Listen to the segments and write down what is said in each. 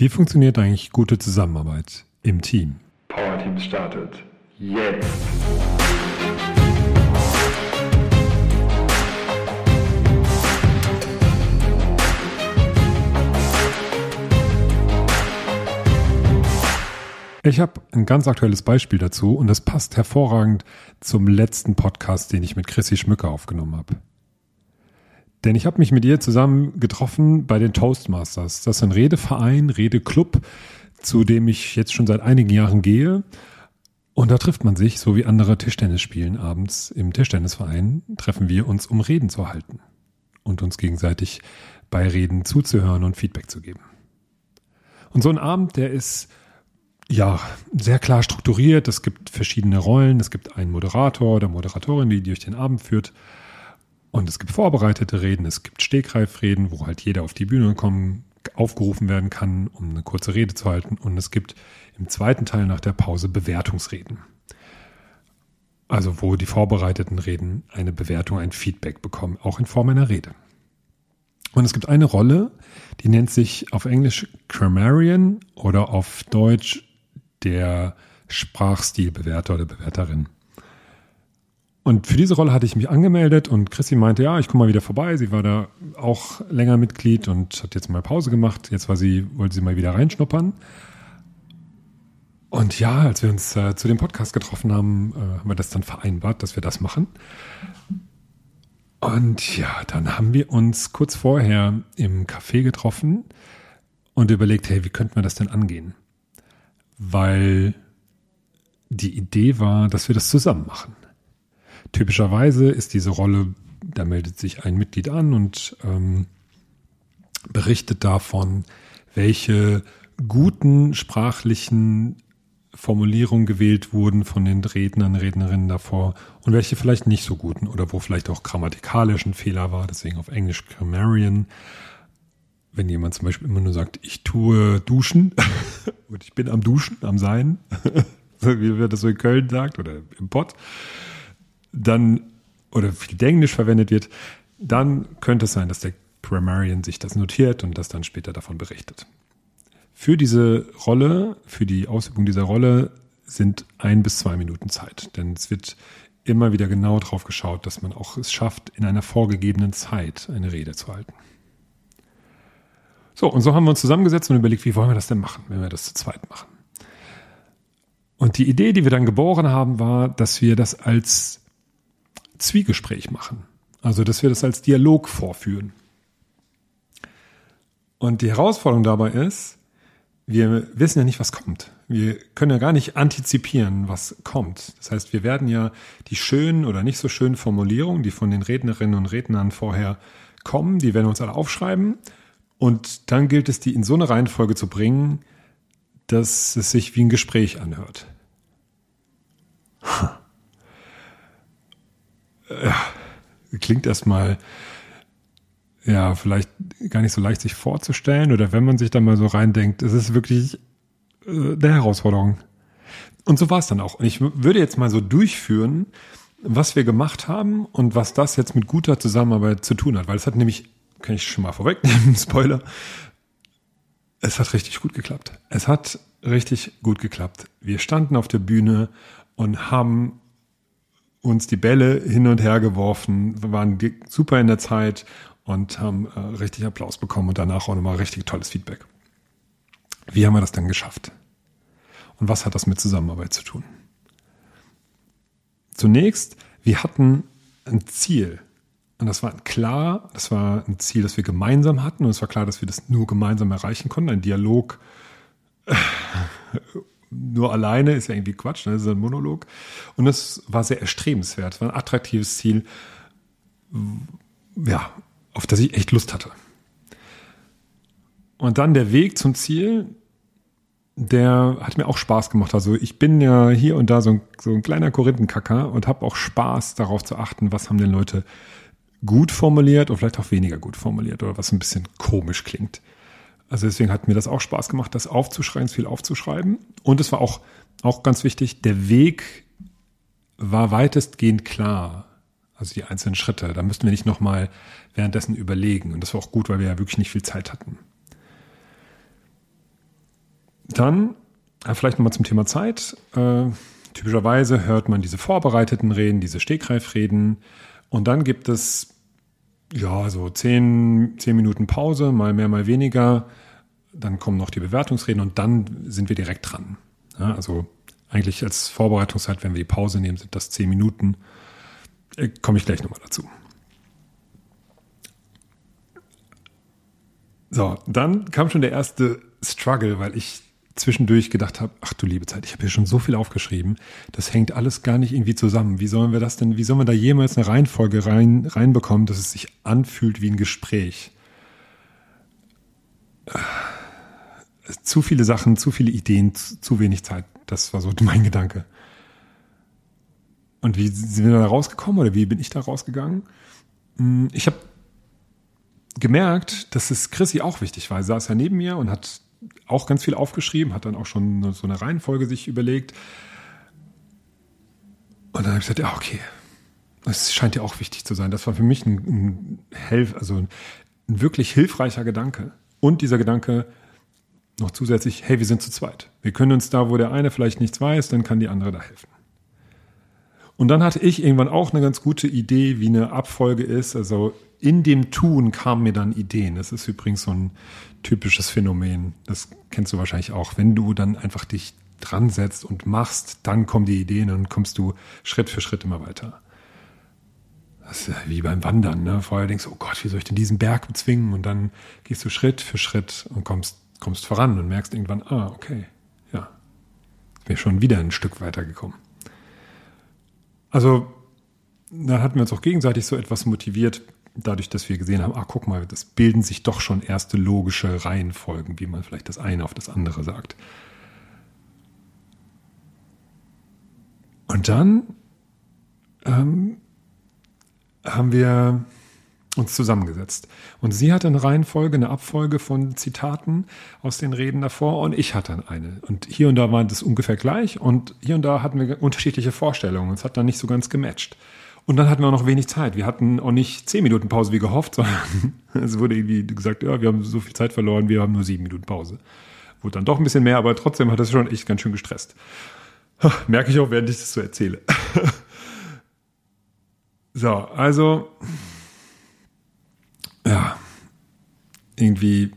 Wie funktioniert eigentlich gute Zusammenarbeit im Team? Power Team startet jetzt. Ich habe ein ganz aktuelles Beispiel dazu und das passt hervorragend zum letzten Podcast, den ich mit Chrissy Schmücker aufgenommen habe. Denn ich habe mich mit ihr zusammen getroffen bei den Toastmasters. Das ist ein Redeverein, Redeclub, zu dem ich jetzt schon seit einigen Jahren gehe. Und da trifft man sich, so wie andere Tischtennis spielen abends im Tischtennisverein, treffen wir uns, um Reden zu halten und uns gegenseitig bei Reden zuzuhören und Feedback zu geben. Und so ein Abend, der ist ja sehr klar strukturiert. Es gibt verschiedene Rollen. Es gibt einen Moderator oder Moderatorin, die durch den Abend führt. Und es gibt vorbereitete Reden, es gibt Stegreifreden, wo halt jeder auf die Bühne kommen, aufgerufen werden kann, um eine kurze Rede zu halten. Und es gibt im zweiten Teil nach der Pause Bewertungsreden. Also wo die vorbereiteten Reden eine Bewertung, ein Feedback bekommen, auch in Form einer Rede. Und es gibt eine Rolle, die nennt sich auf Englisch Grammarian oder auf Deutsch der Sprachstilbewerter oder Bewerterin. Und für diese Rolle hatte ich mich angemeldet und Chrissy meinte, ja, ich komme mal wieder vorbei. Sie war da auch länger Mitglied und hat jetzt mal Pause gemacht. Jetzt war sie, wollte sie mal wieder reinschnuppern. Und ja, als wir uns äh, zu dem Podcast getroffen haben, äh, haben wir das dann vereinbart, dass wir das machen. Und ja, dann haben wir uns kurz vorher im Café getroffen und überlegt, hey, wie könnten wir das denn angehen? Weil die Idee war, dass wir das zusammen machen. Typischerweise ist diese Rolle, da meldet sich ein Mitglied an und ähm, berichtet davon, welche guten sprachlichen Formulierungen gewählt wurden von den Rednern, Rednerinnen davor und welche vielleicht nicht so guten oder wo vielleicht auch grammatikalisch ein Fehler war, deswegen auf Englisch Grammarian. Wenn jemand zum Beispiel immer nur sagt, ich tue duschen und ich bin am Duschen, am Sein, wie wir das so in Köln sagt oder im Pott, dann oder viel Englisch verwendet wird, dann könnte es sein, dass der Grammarian sich das notiert und das dann später davon berichtet. Für diese Rolle, für die Ausübung dieser Rolle sind ein bis zwei Minuten Zeit, denn es wird immer wieder genau drauf geschaut, dass man auch es schafft, in einer vorgegebenen Zeit eine Rede zu halten. So, und so haben wir uns zusammengesetzt und überlegt, wie wollen wir das denn machen, wenn wir das zu zweit machen. Und die Idee, die wir dann geboren haben, war, dass wir das als Zwiegespräch machen. Also, dass wir das als Dialog vorführen. Und die Herausforderung dabei ist, wir wissen ja nicht, was kommt. Wir können ja gar nicht antizipieren, was kommt. Das heißt, wir werden ja die schönen oder nicht so schönen Formulierungen, die von den Rednerinnen und Rednern vorher kommen, die werden wir uns alle aufschreiben. Und dann gilt es, die in so eine Reihenfolge zu bringen, dass es sich wie ein Gespräch anhört. Ja, klingt erstmal ja, vielleicht gar nicht so leicht sich vorzustellen oder wenn man sich da mal so reindenkt, es ist wirklich äh, eine Herausforderung. Und so war es dann auch. Und ich würde jetzt mal so durchführen, was wir gemacht haben und was das jetzt mit guter Zusammenarbeit zu tun hat, weil es hat nämlich, kann ich schon mal vorwegnehmen, Spoiler, es hat richtig gut geklappt. Es hat richtig gut geklappt. Wir standen auf der Bühne und haben uns die Bälle hin und her geworfen, wir waren super in der Zeit und haben äh, richtig Applaus bekommen und danach auch nochmal richtig tolles Feedback. Wie haben wir das dann geschafft? Und was hat das mit Zusammenarbeit zu tun? Zunächst, wir hatten ein Ziel. Und das war klar, das war ein Ziel, das wir gemeinsam hatten. Und es war klar, dass wir das nur gemeinsam erreichen konnten. Ein Dialog nur alleine ist ja irgendwie Quatsch, ne? das ist ein Monolog. Und das war sehr erstrebenswert, war ein attraktives Ziel, ja, auf das ich echt Lust hatte. Und dann der Weg zum Ziel, der hat mir auch Spaß gemacht. Also ich bin ja hier und da so ein, so ein kleiner Korinthenkacker und habe auch Spaß darauf zu achten, was haben denn Leute gut formuliert und vielleicht auch weniger gut formuliert oder was ein bisschen komisch klingt. Also deswegen hat mir das auch Spaß gemacht, das aufzuschreiben, viel aufzuschreiben. Und es war auch, auch ganz wichtig, der Weg war weitestgehend klar. Also die einzelnen Schritte. Da müssten wir nicht nochmal währenddessen überlegen. Und das war auch gut, weil wir ja wirklich nicht viel Zeit hatten. dann äh, vielleicht nochmal zum Thema Zeit. Äh, typischerweise hört man diese vorbereiteten Reden, diese Stegreifreden und dann gibt es ja so zehn, zehn Minuten Pause, mal mehr, mal weniger. Dann kommen noch die Bewertungsreden und dann sind wir direkt dran. Ja, also eigentlich als Vorbereitungszeit, wenn wir die Pause nehmen, sind das zehn Minuten. Äh, Komme ich gleich nochmal dazu. So, dann kam schon der erste Struggle, weil ich zwischendurch gedacht habe, ach du liebe Zeit, ich habe hier schon so viel aufgeschrieben, das hängt alles gar nicht irgendwie zusammen. Wie sollen wir das denn, wie sollen wir da jemals eine Reihenfolge rein, reinbekommen, dass es sich anfühlt wie ein Gespräch? Zu viele Sachen, zu viele Ideen, zu, zu wenig Zeit. Das war so mein Gedanke. Und wie sind wir da rausgekommen oder wie bin ich da rausgegangen? Hm, ich habe gemerkt, dass es Chrissy auch wichtig war. Sie saß ja neben mir und hat auch ganz viel aufgeschrieben, hat dann auch schon so eine Reihenfolge sich überlegt. Und dann habe ich gesagt, ja, okay, das scheint ja auch wichtig zu sein. Das war für mich ein, ein, Helf, also ein, ein wirklich hilfreicher Gedanke. Und dieser Gedanke noch zusätzlich, hey, wir sind zu zweit. Wir können uns da, wo der eine vielleicht nichts weiß, dann kann die andere da helfen. Und dann hatte ich irgendwann auch eine ganz gute Idee, wie eine Abfolge ist. Also in dem Tun kamen mir dann Ideen. Das ist übrigens so ein typisches Phänomen. Das kennst du wahrscheinlich auch. Wenn du dann einfach dich dran setzt und machst, dann kommen die Ideen und kommst du Schritt für Schritt immer weiter. Das ist ja wie beim Wandern. Ne? Vorher denkst du, oh Gott, wie soll ich denn diesen Berg bezwingen? Und dann gehst du Schritt für Schritt und kommst, kommst voran und merkst irgendwann, ah, okay, ja, bin schon wieder ein Stück weitergekommen. Also, da hatten wir uns auch gegenseitig so etwas motiviert, dadurch, dass wir gesehen haben, ah, guck mal, das bilden sich doch schon erste logische Reihenfolgen, wie man vielleicht das eine auf das andere sagt. Und dann ähm, haben wir uns zusammengesetzt. Und sie hatte eine Reihenfolge, eine Abfolge von Zitaten aus den Reden davor und ich hatte eine. Und hier und da war das ungefähr gleich und hier und da hatten wir unterschiedliche Vorstellungen. Es hat dann nicht so ganz gematcht. Und dann hatten wir auch noch wenig Zeit. Wir hatten auch nicht zehn Minuten Pause wie gehofft, sondern es wurde irgendwie gesagt, ja, wir haben so viel Zeit verloren, wir haben nur sieben Minuten Pause. Wurde dann doch ein bisschen mehr, aber trotzdem hat das schon echt ganz schön gestresst. Merke ich auch, während ich das so erzähle. so, also, ja, irgendwie,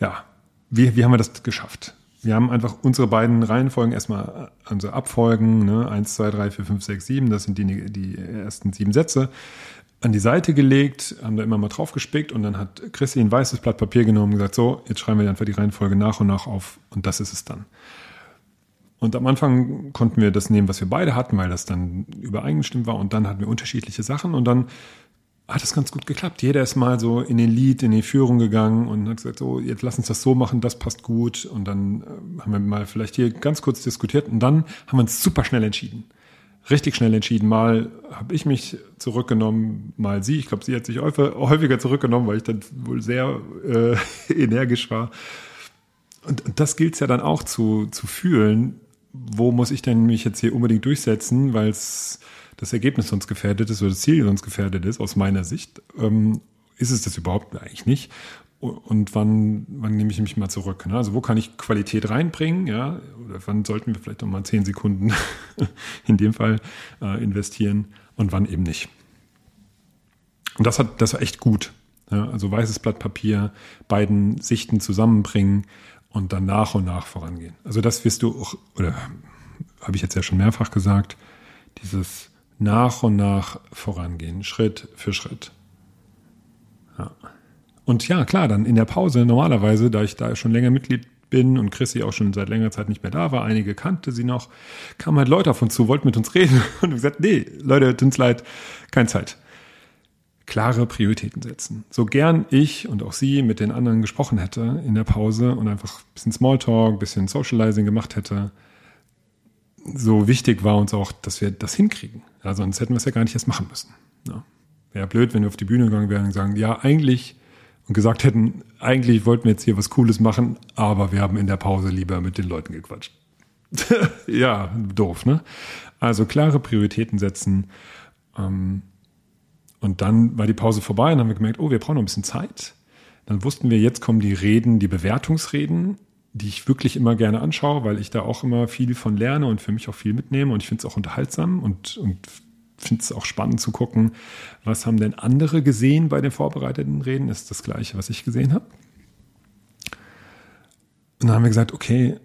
ja, wie, wie haben wir das geschafft? wir haben einfach unsere beiden Reihenfolgen erstmal, also Abfolgen, ne, 1, 2, 3, 4, 5, 6, 7, das sind die, die ersten sieben Sätze, an die Seite gelegt, haben da immer mal drauf gespickt und dann hat Chrissy ein weißes Blatt Papier genommen und gesagt, so, jetzt schreiben wir einfach die Reihenfolge nach und nach auf und das ist es dann. Und am Anfang konnten wir das nehmen, was wir beide hatten, weil das dann übereingestimmt war und dann hatten wir unterschiedliche Sachen und dann hat es ganz gut geklappt. Jeder ist mal so in den Lied, in die Führung gegangen und hat gesagt, so, jetzt lass uns das so machen, das passt gut. Und dann äh, haben wir mal vielleicht hier ganz kurz diskutiert und dann haben wir uns super schnell entschieden. Richtig schnell entschieden. Mal habe ich mich zurückgenommen, mal sie. Ich glaube, sie hat sich häufiger zurückgenommen, weil ich dann wohl sehr äh, energisch war. Und, und das gilt es ja dann auch zu, zu fühlen. Wo muss ich denn mich jetzt hier unbedingt durchsetzen, weil es das Ergebnis sonst gefährdet ist oder das Ziel sonst gefährdet ist, aus meiner Sicht, ähm, ist es das überhaupt eigentlich nicht. Und wann, wann nehme ich mich mal zurück? Ne? Also wo kann ich Qualität reinbringen? Ja? Oder wann sollten wir vielleicht noch mal zehn Sekunden in dem Fall äh, investieren und wann eben nicht? Und das hat, das war echt gut. Ja? Also weißes Blatt Papier, beiden Sichten zusammenbringen und dann nach und nach vorangehen. Also das wirst du auch, oder habe ich jetzt ja schon mehrfach gesagt, dieses nach und nach vorangehen, Schritt für Schritt. Ja. Und ja, klar, dann in der Pause normalerweise, da ich da schon länger Mitglied bin und Chrissy auch schon seit längerer Zeit nicht mehr da war, einige kannte sie noch, kamen halt Leute auf uns zu, wollten mit uns reden und gesagt, nee, Leute, tut uns leid, keine Zeit. Klare Prioritäten setzen. So gern ich und auch sie mit den anderen gesprochen hätte in der Pause und einfach ein bisschen Smalltalk, ein bisschen Socializing gemacht hätte, so wichtig war uns auch, dass wir das hinkriegen. Ja, sonst hätten wir es ja gar nicht erst machen müssen. Ja. Wäre blöd, wenn wir auf die Bühne gegangen wären und sagen, ja, eigentlich, und gesagt hätten, eigentlich wollten wir jetzt hier was Cooles machen, aber wir haben in der Pause lieber mit den Leuten gequatscht. ja, doof, ne? Also klare Prioritäten setzen. Ähm, und dann war die Pause vorbei und haben wir gemerkt, oh, wir brauchen noch ein bisschen Zeit. Dann wussten wir, jetzt kommen die Reden, die Bewertungsreden die ich wirklich immer gerne anschaue, weil ich da auch immer viel von lerne und für mich auch viel mitnehme und ich finde es auch unterhaltsam und, und finde es auch spannend zu gucken, was haben denn andere gesehen bei den vorbereiteten Reden? Ist das gleiche, was ich gesehen habe? Und dann haben wir gesagt, okay,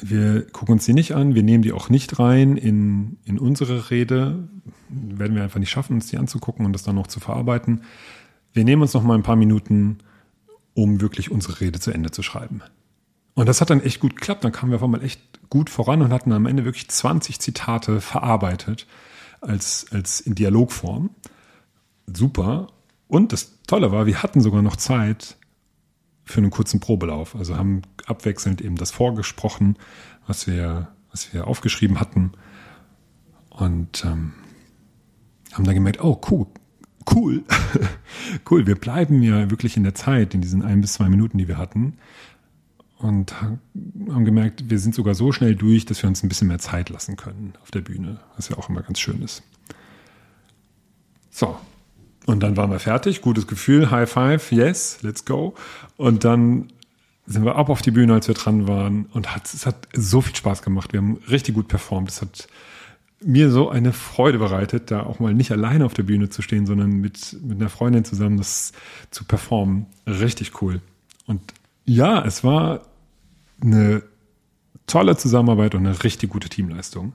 wir gucken uns die nicht an, wir nehmen die auch nicht rein in, in unsere Rede. Werden wir einfach nicht schaffen, uns die anzugucken und das dann noch zu verarbeiten. Wir nehmen uns noch mal ein paar Minuten, um wirklich unsere Rede zu Ende zu schreiben. Und das hat dann echt gut geklappt. Dann kamen wir auf einmal echt gut voran und hatten am Ende wirklich 20 Zitate verarbeitet als, als in Dialogform. Super. Und das Tolle war, wir hatten sogar noch Zeit für einen kurzen Probelauf. Also haben abwechselnd eben das vorgesprochen, was wir, was wir aufgeschrieben hatten. Und ähm, haben dann gemerkt, oh cool, cool, cool, wir bleiben ja wirklich in der Zeit, in diesen ein bis zwei Minuten, die wir hatten. Und haben gemerkt, wir sind sogar so schnell durch, dass wir uns ein bisschen mehr Zeit lassen können auf der Bühne, was ja auch immer ganz schön ist. So, und dann waren wir fertig, gutes Gefühl, High Five, yes, let's go. Und dann sind wir ab auf die Bühne, als wir dran waren. Und hat, es hat so viel Spaß gemacht. Wir haben richtig gut performt. Es hat mir so eine Freude bereitet, da auch mal nicht alleine auf der Bühne zu stehen, sondern mit, mit einer Freundin zusammen das zu performen. Richtig cool. Und ja, es war eine tolle Zusammenarbeit und eine richtig gute Teamleistung.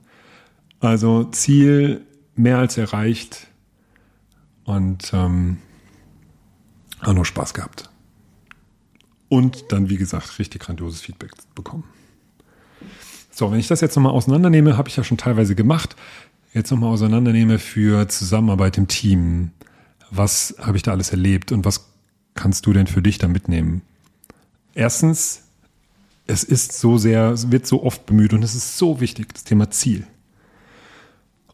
Also Ziel mehr als erreicht und ähm, auch noch Spaß gehabt. Und dann, wie gesagt, richtig grandioses Feedback bekommen. So, wenn ich das jetzt nochmal auseinandernehme, habe ich ja schon teilweise gemacht. Jetzt nochmal auseinandernehme für Zusammenarbeit im Team. Was habe ich da alles erlebt und was kannst du denn für dich da mitnehmen? Erstens, es ist so sehr, es wird so oft bemüht und es ist so wichtig, das Thema Ziel.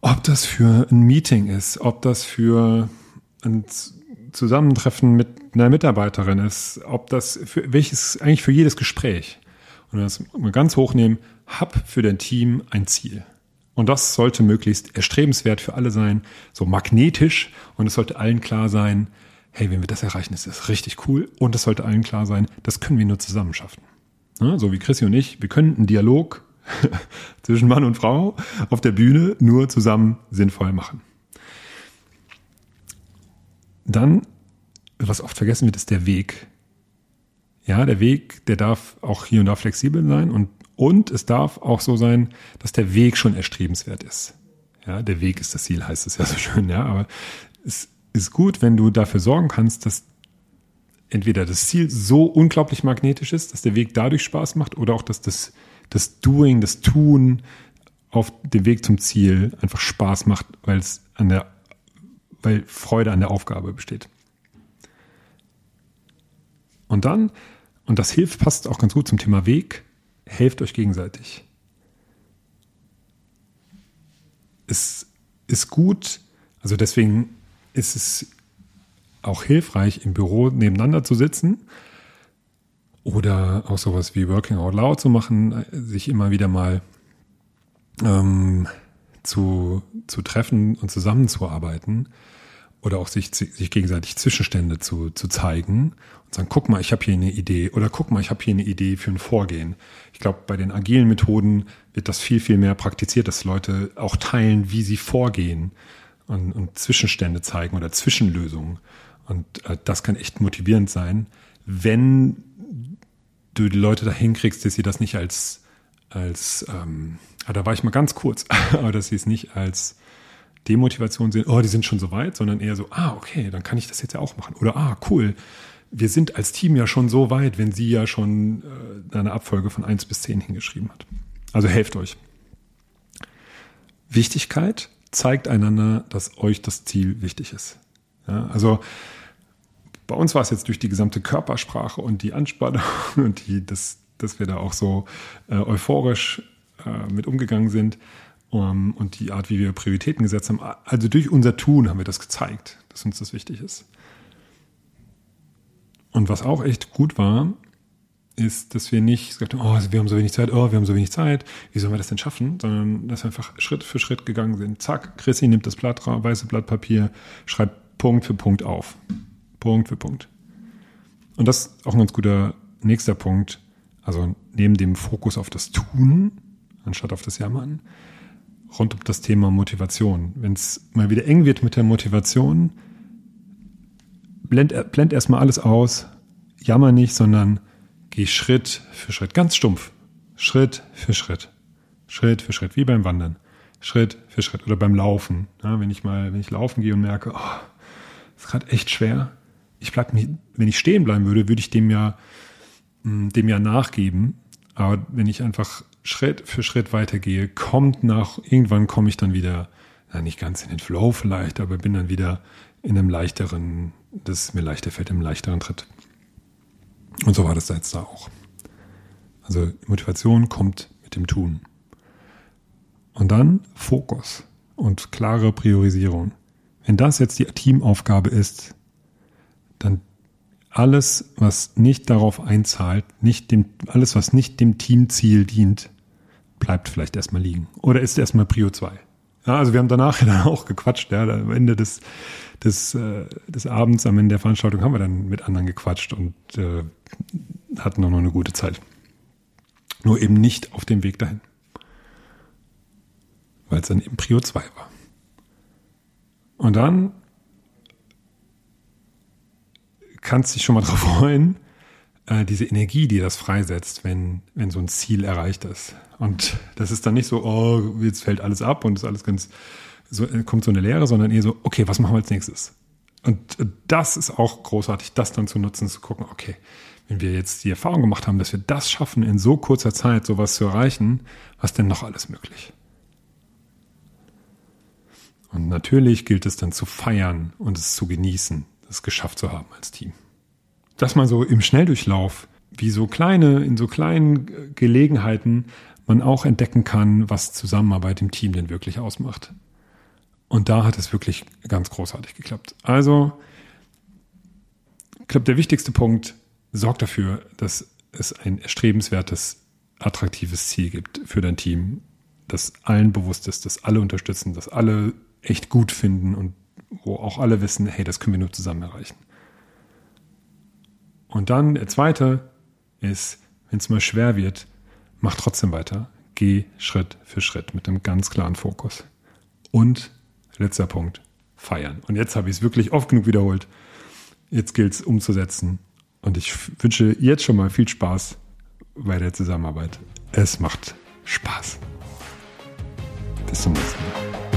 Ob das für ein Meeting ist, ob das für ein Zusammentreffen mit einer Mitarbeiterin ist, ob das für welches eigentlich für jedes Gespräch und das mal ganz hochnehmen, hab für dein Team ein Ziel. Und das sollte möglichst erstrebenswert für alle sein, so magnetisch und es sollte allen klar sein, hey, wenn wir das erreichen, ist das richtig cool und es sollte allen klar sein, das können wir nur zusammen schaffen. So wie Chrissy und ich, wir können einen Dialog zwischen Mann und Frau auf der Bühne nur zusammen sinnvoll machen. Dann, was oft vergessen wird, ist der Weg. Ja, der Weg, der darf auch hier und da flexibel sein und, und es darf auch so sein, dass der Weg schon erstrebenswert ist. Ja, der Weg ist das Ziel, heißt es ja so schön, ja, aber es ist gut, wenn du dafür sorgen kannst, dass entweder das Ziel so unglaublich magnetisch ist, dass der Weg dadurch Spaß macht oder auch, dass das, das Doing, das Tun auf dem Weg zum Ziel einfach Spaß macht, weil es an der weil Freude an der Aufgabe besteht. Und dann, und das hilft, passt auch ganz gut zum Thema Weg, helft euch gegenseitig. Es ist gut, also deswegen ist es auch hilfreich, im Büro nebeneinander zu sitzen oder auch sowas wie Working Out Loud zu machen, sich immer wieder mal ähm, zu, zu treffen und zusammenzuarbeiten oder auch sich, sich gegenseitig Zwischenstände zu, zu zeigen und sagen, guck mal, ich habe hier eine Idee oder guck mal, ich habe hier eine Idee für ein Vorgehen. Ich glaube, bei den agilen Methoden wird das viel, viel mehr praktiziert, dass Leute auch teilen, wie sie vorgehen und, und Zwischenstände zeigen oder Zwischenlösungen. Und äh, das kann echt motivierend sein, wenn du die Leute dahin kriegst, dass sie das nicht als, als ähm, ah, da war ich mal ganz kurz, aber dass sie es nicht als Demotivation sehen, oh, die sind schon so weit, sondern eher so, ah, okay, dann kann ich das jetzt ja auch machen. Oder ah, cool, wir sind als Team ja schon so weit, wenn sie ja schon äh, eine Abfolge von 1 bis 10 hingeschrieben hat. Also helft euch. Wichtigkeit zeigt einander, dass euch das Ziel wichtig ist. Ja, also bei uns war es jetzt durch die gesamte Körpersprache und die Anspannung und die, das, dass wir da auch so äh, euphorisch äh, mit umgegangen sind, um, ähm, und die Art, wie wir Prioritäten gesetzt haben. Also durch unser Tun haben wir das gezeigt, dass uns das wichtig ist. Und was auch echt gut war, ist, dass wir nicht gesagt haben, oh, wir haben so wenig Zeit, oh, wir haben so wenig Zeit, wie sollen wir das denn schaffen? Sondern dass wir einfach Schritt für Schritt gegangen sind. Zack, Chrissy nimmt das Blatt, weiße Blatt Papier, schreibt Punkt für Punkt auf. Punkt für Punkt. Und das ist auch ein ganz guter nächster Punkt. Also neben dem Fokus auf das Tun, anstatt auf das Jammern, rund um das Thema Motivation. Wenn es mal wieder eng wird mit der Motivation, blend, blend erstmal alles aus, jammer nicht, sondern geh Schritt für Schritt, ganz stumpf. Schritt für Schritt. Schritt für Schritt, wie beim Wandern. Schritt für Schritt oder beim Laufen. Ja, wenn ich mal, wenn ich laufen gehe und merke, oh, ist gerade echt schwer. Ich bleib nicht, wenn ich stehen bleiben würde, würde ich dem ja, mm, dem ja nachgeben. Aber wenn ich einfach Schritt für Schritt weitergehe, kommt nach, irgendwann komme ich dann wieder, na, nicht ganz in den Flow vielleicht, aber bin dann wieder in einem leichteren, das mir leichter fällt, im leichteren Tritt. Und so war das da jetzt da auch. Also Motivation kommt mit dem Tun. Und dann Fokus und klare Priorisierung. Wenn das jetzt die Teamaufgabe ist, dann alles, was nicht darauf einzahlt, nicht dem, alles, was nicht dem Teamziel dient, bleibt vielleicht erstmal liegen. Oder ist erstmal Prio 2. Ja, also wir haben danach dann auch gequatscht, ja, am Ende des, des, äh, des Abends, am Ende der Veranstaltung haben wir dann mit anderen gequatscht und äh, hatten auch noch eine gute Zeit. Nur eben nicht auf dem Weg dahin. Weil es dann eben Prio 2 war. Und dann kannst dich schon mal drauf freuen, äh, diese Energie, die das freisetzt, wenn, wenn so ein Ziel erreicht ist. Und das ist dann nicht so, oh, jetzt fällt alles ab und ist alles ganz, so, äh, kommt so eine Leere, sondern eher so, okay, was machen wir als nächstes? Und äh, das ist auch großartig, das dann zu nutzen, zu gucken, okay, wenn wir jetzt die Erfahrung gemacht haben, dass wir das schaffen, in so kurzer Zeit sowas zu erreichen, was denn noch alles möglich? Und natürlich gilt es dann zu feiern und es zu genießen, es geschafft zu haben als Team dass man so im Schnelldurchlauf, wie so kleine, in so kleinen Gelegenheiten, man auch entdecken kann, was Zusammenarbeit im Team denn wirklich ausmacht. Und da hat es wirklich ganz großartig geklappt. Also, ich glaube, der wichtigste Punkt, sorgt dafür, dass es ein erstrebenswertes, attraktives Ziel gibt für dein Team, das allen bewusst ist, dass alle unterstützen, dass alle echt gut finden und wo auch alle wissen, hey, das können wir nur zusammen erreichen. Und dann der zweite ist, wenn es mal schwer wird, mach trotzdem weiter. Geh Schritt für Schritt mit einem ganz klaren Fokus. Und letzter Punkt, feiern. Und jetzt habe ich es wirklich oft genug wiederholt. Jetzt gilt es umzusetzen. Und ich wünsche jetzt schon mal viel Spaß bei der Zusammenarbeit. Es macht Spaß. Bis zum nächsten Mal.